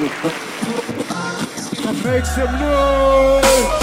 Make some noise!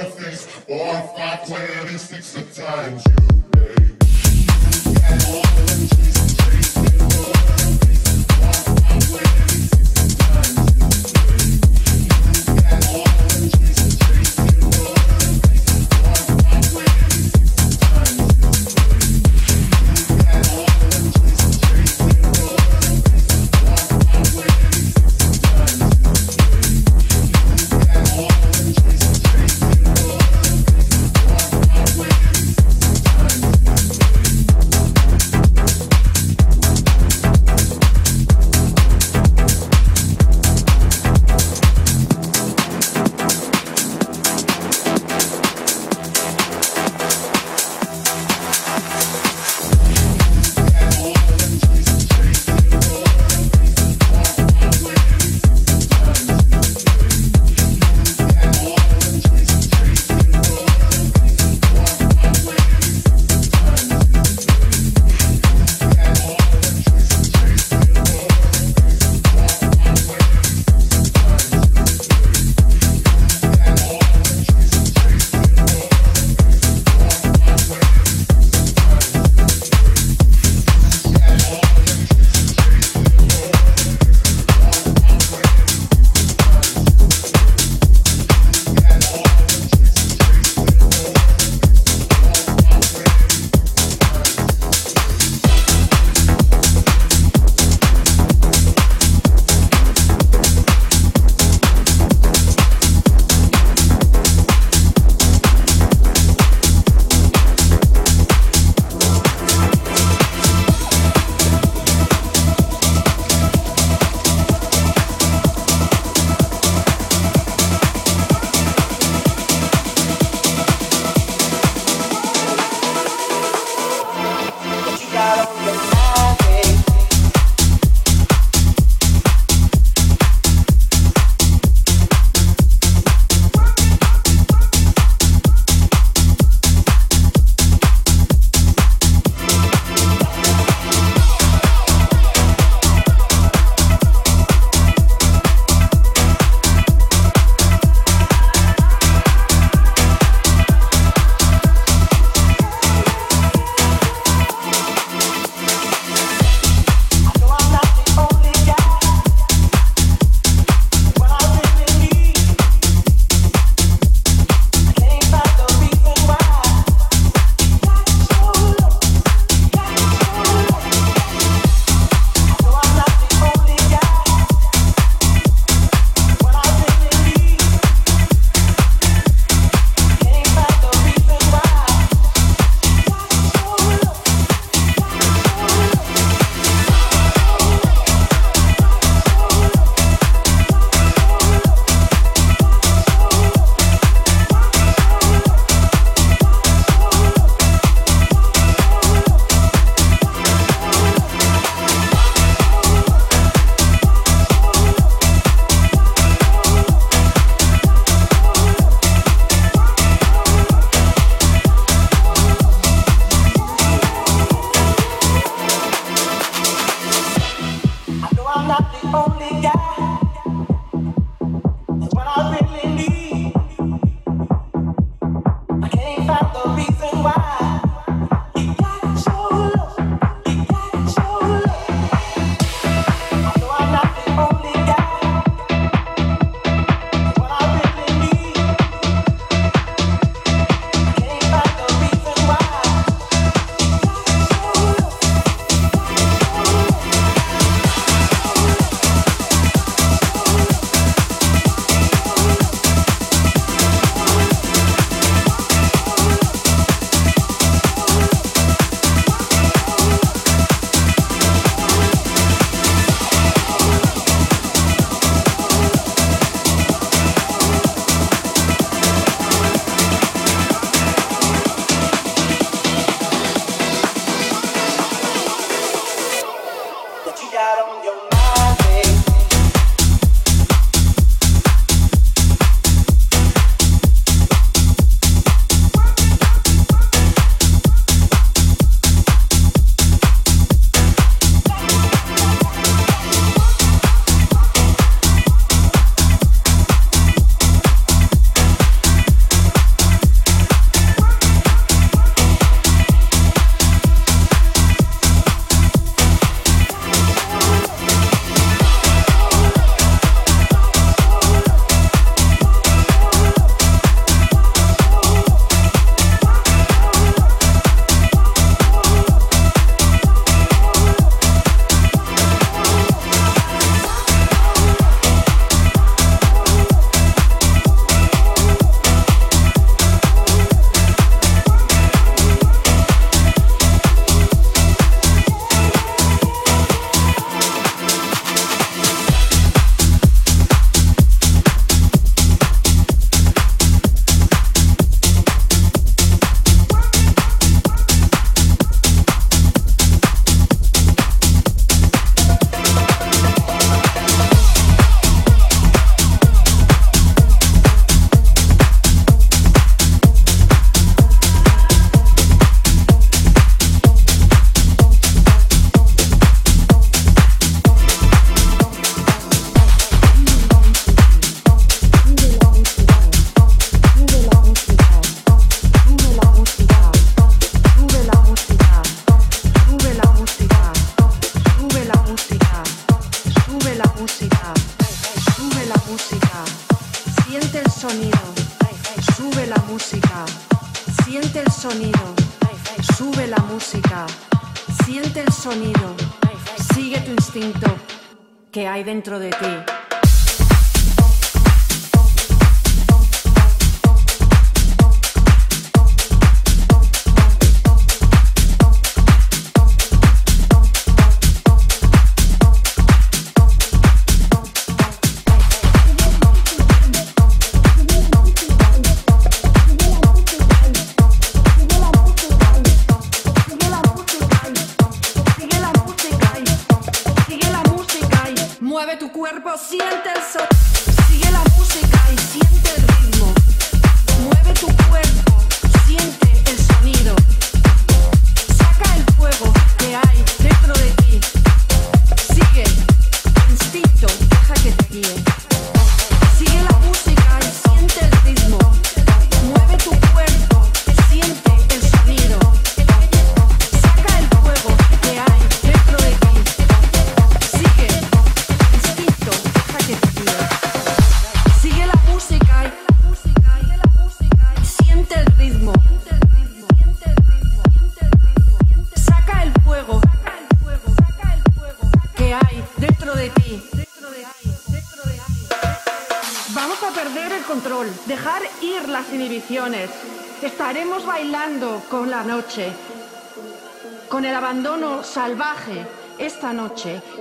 A fix. Four, five, twenty-six the times you name.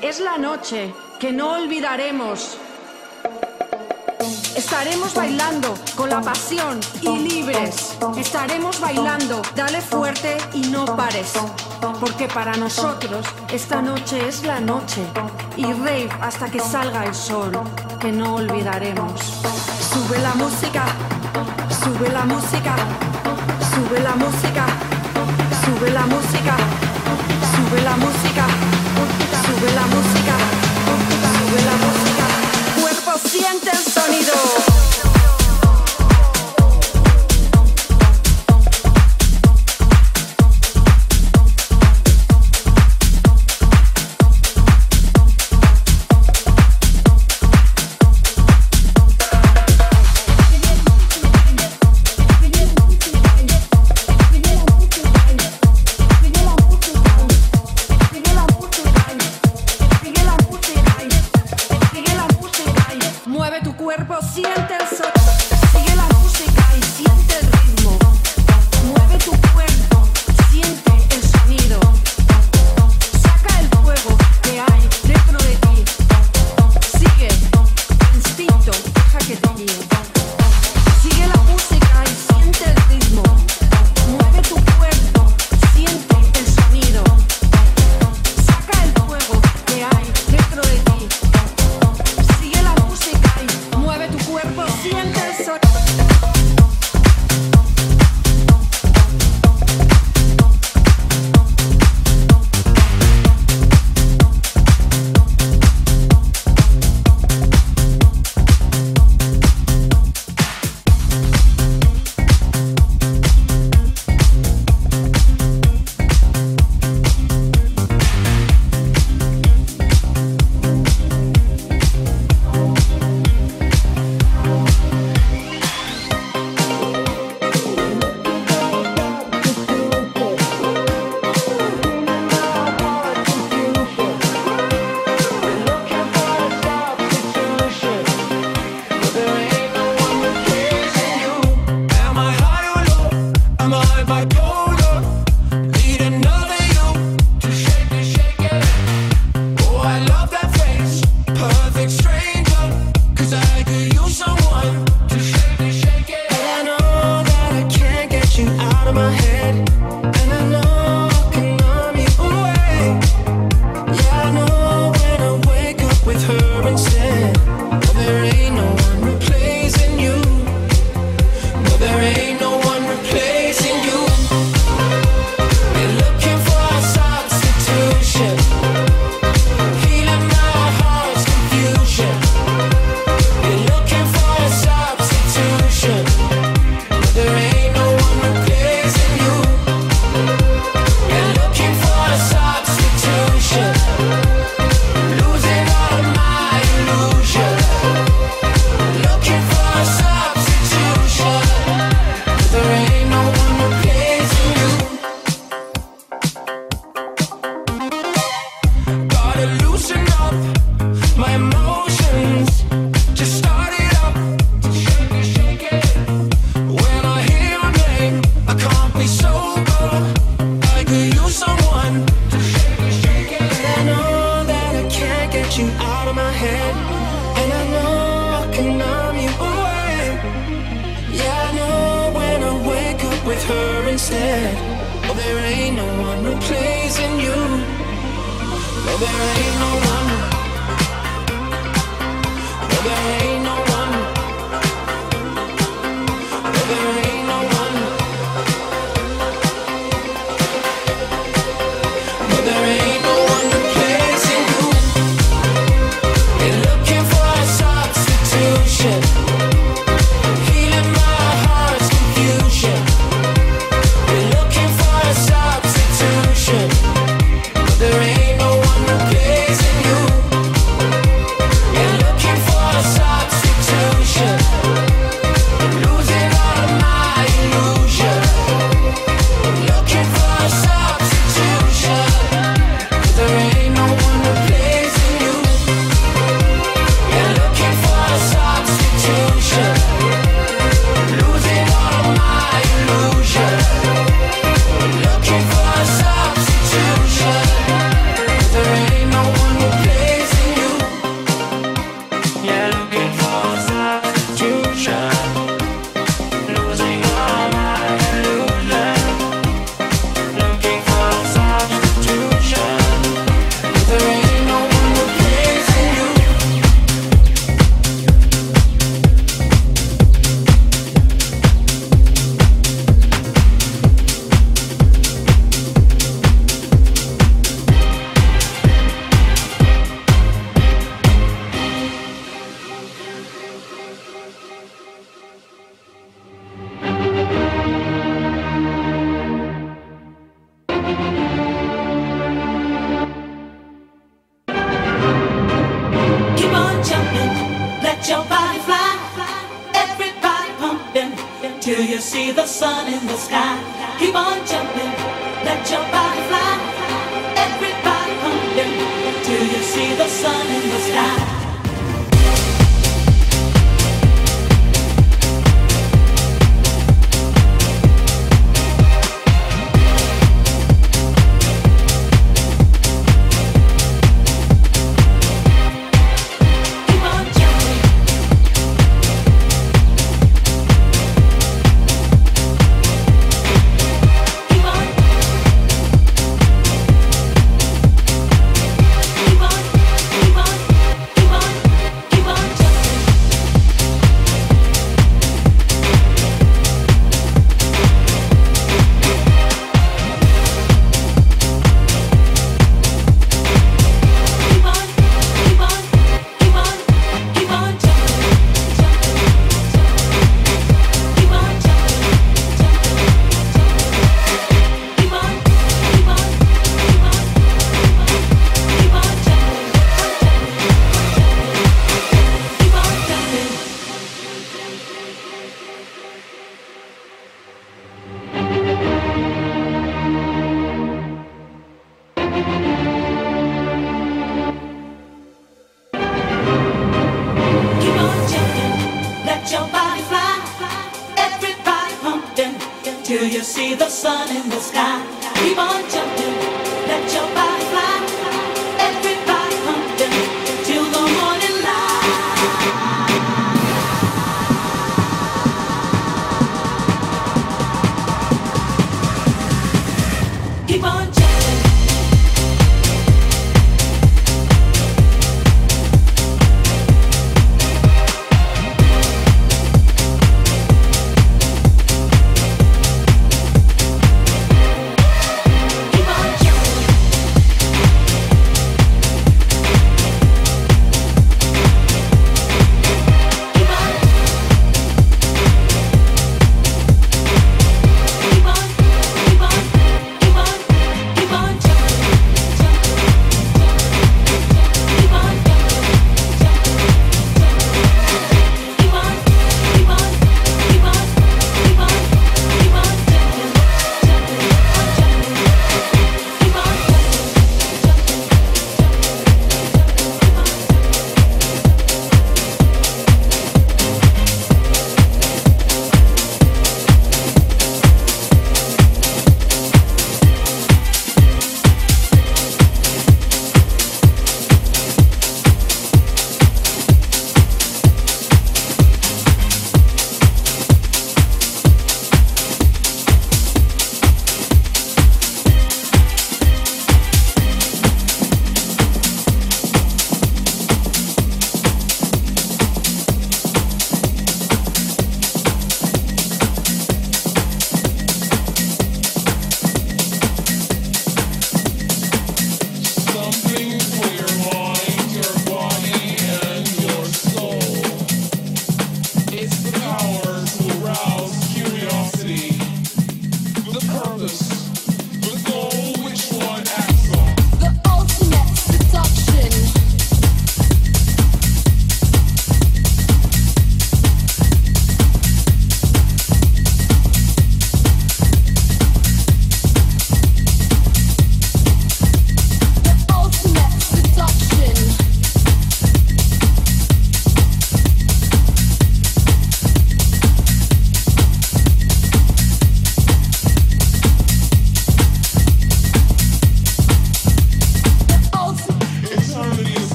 es la noche que no olvidaremos. Estaremos bailando con la pasión y libres. Estaremos bailando, dale fuerte y no pares. Porque para nosotros esta noche es la noche. Y rave hasta que salga el sol, que no olvidaremos. Sube la música, sube la música, sube la música, sube la música. Sube la música sube la música, sube la música. Cuerpo siente el sonido.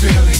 feeling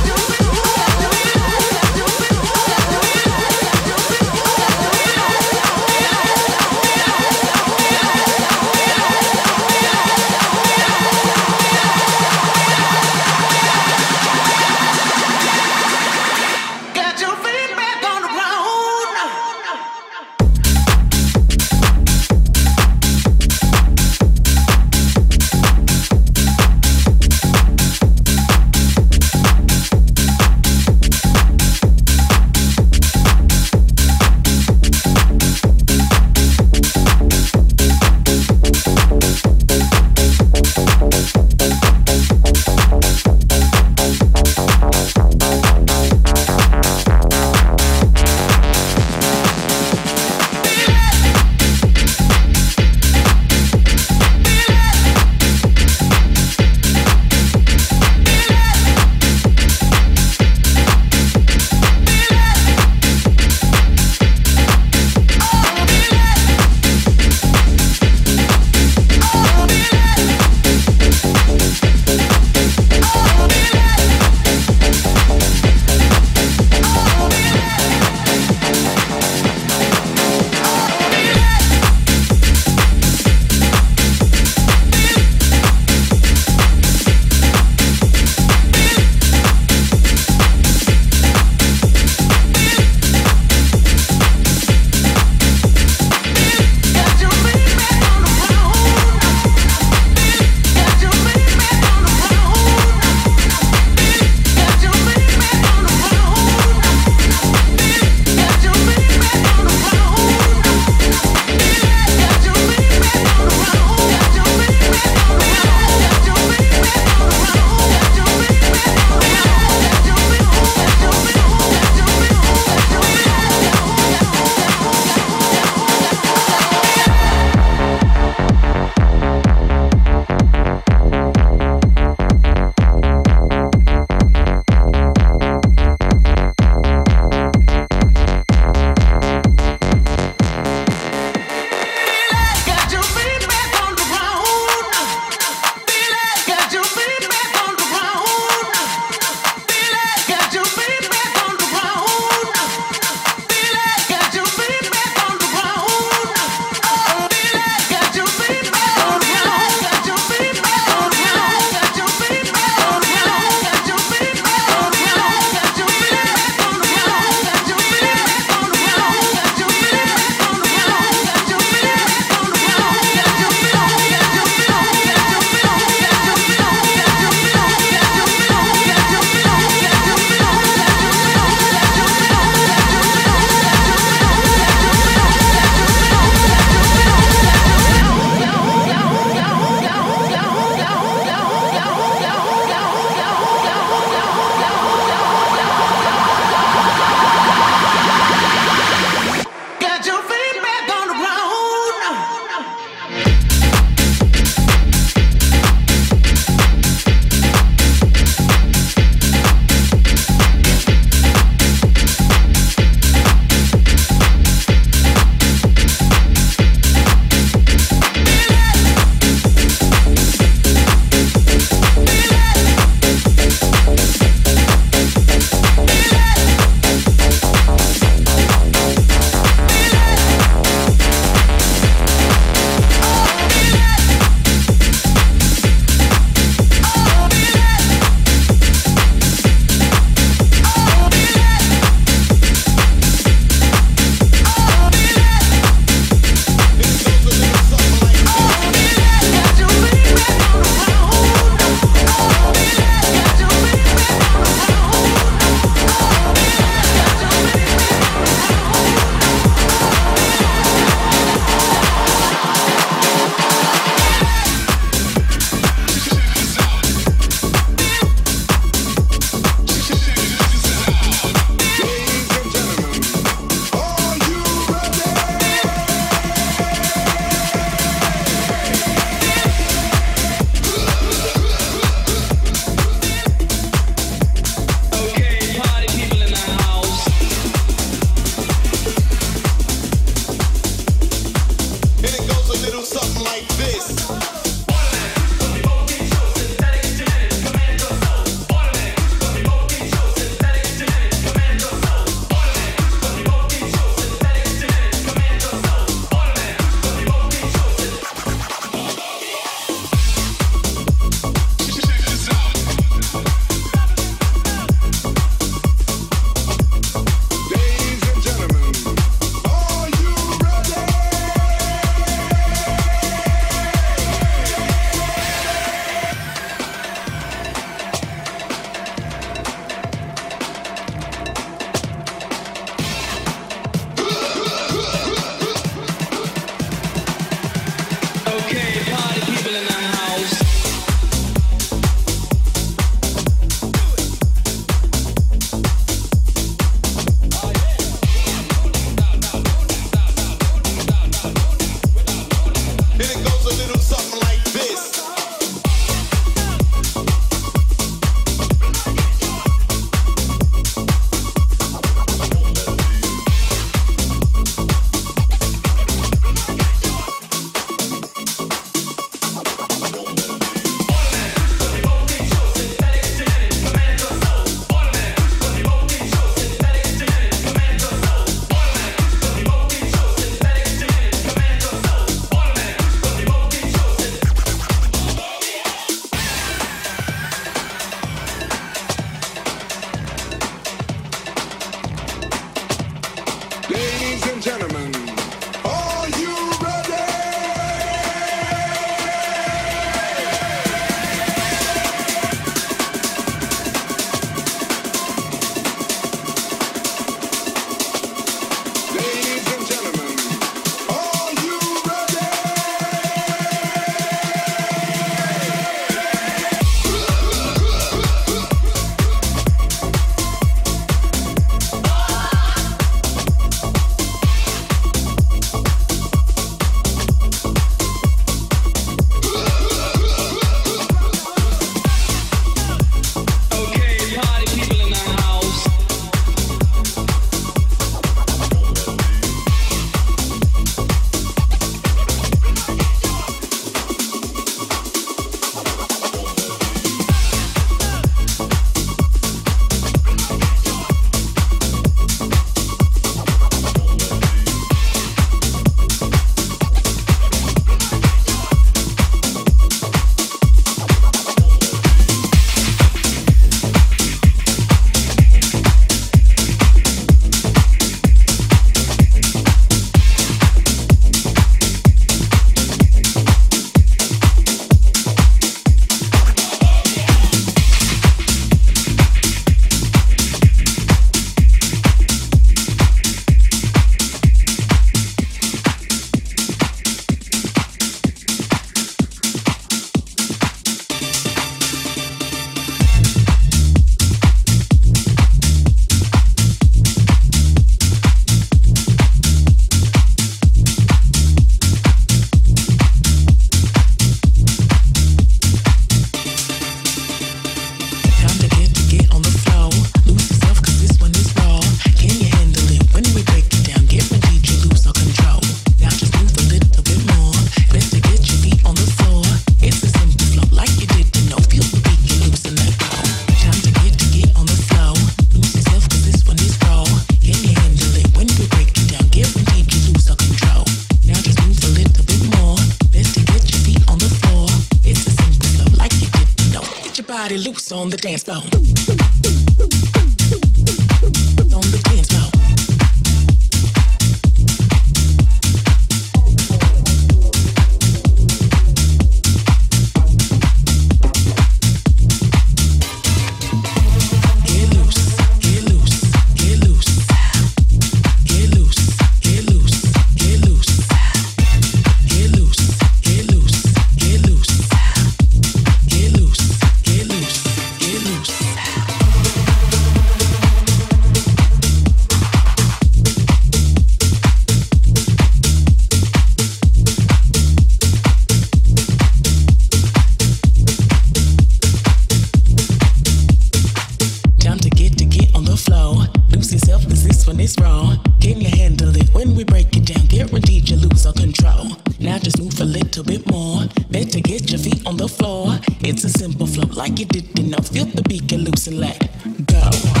This one is raw. Can you handle it when we break it down? Guaranteed you lose all control. Now just move a little bit more. Better get your feet on the floor. It's a simple flow, like you didn't know. Feel the beat, and let go.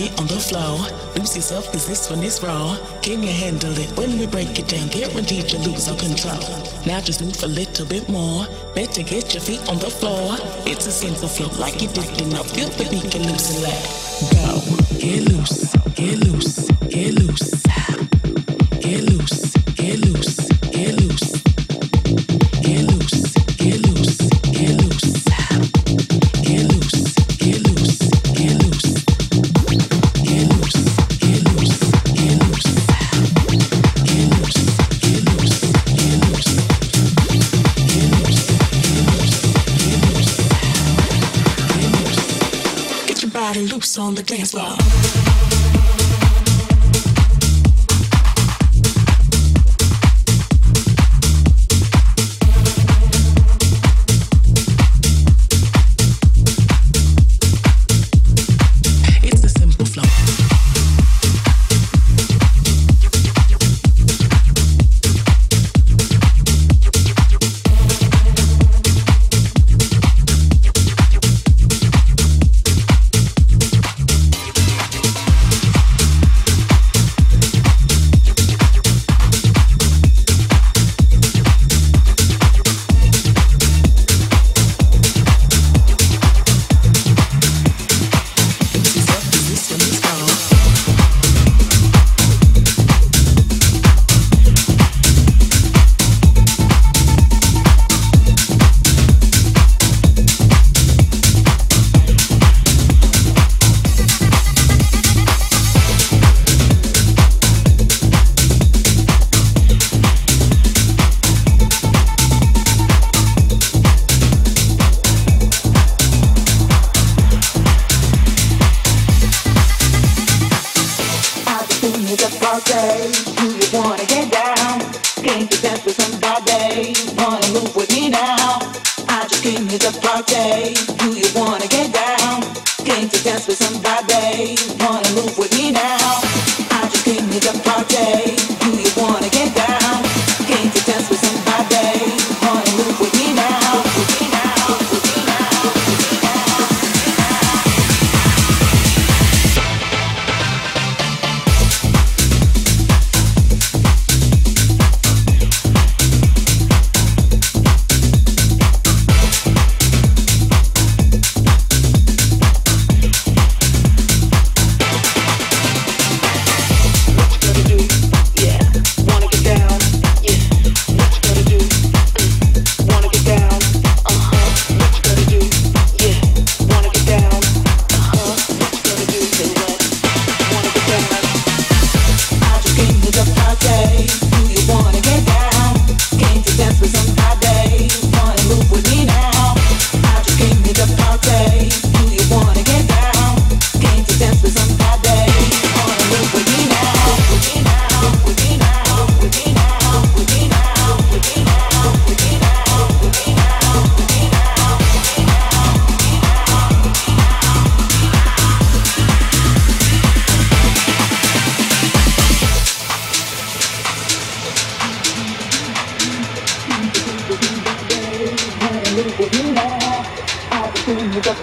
Get on the floor. Lose yourself, cause this one is raw. Can you handle it when we break it down? Guaranteed you lose all control. Now just move a little bit more. Better get your feet on the floor. It's a sense of flow, like you didn't know. Feel the beat, get loose and let go. Get loose, get loose, get loose. Dance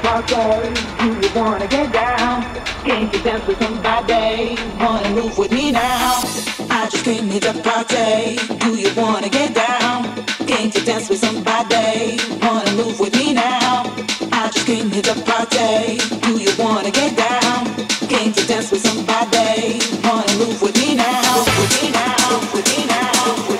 party? Do you wanna get down? Can you dance with somebody? Wanna move with me now? I just came here to party. Do you wanna get down? Can't you dance with somebody? Wanna move with me now? I just came here to party. Do you wanna get down? Can't you dance with somebody? Wanna move with me now? Move with me now? With me now? Move with me now?